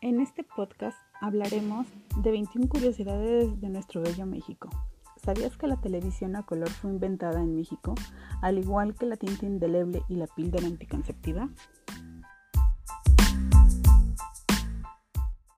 En este podcast hablaremos de 21 curiosidades de nuestro bello México. ¿Sabías que la televisión a color fue inventada en México, al igual que la tinta indeleble y la píldora anticonceptiva?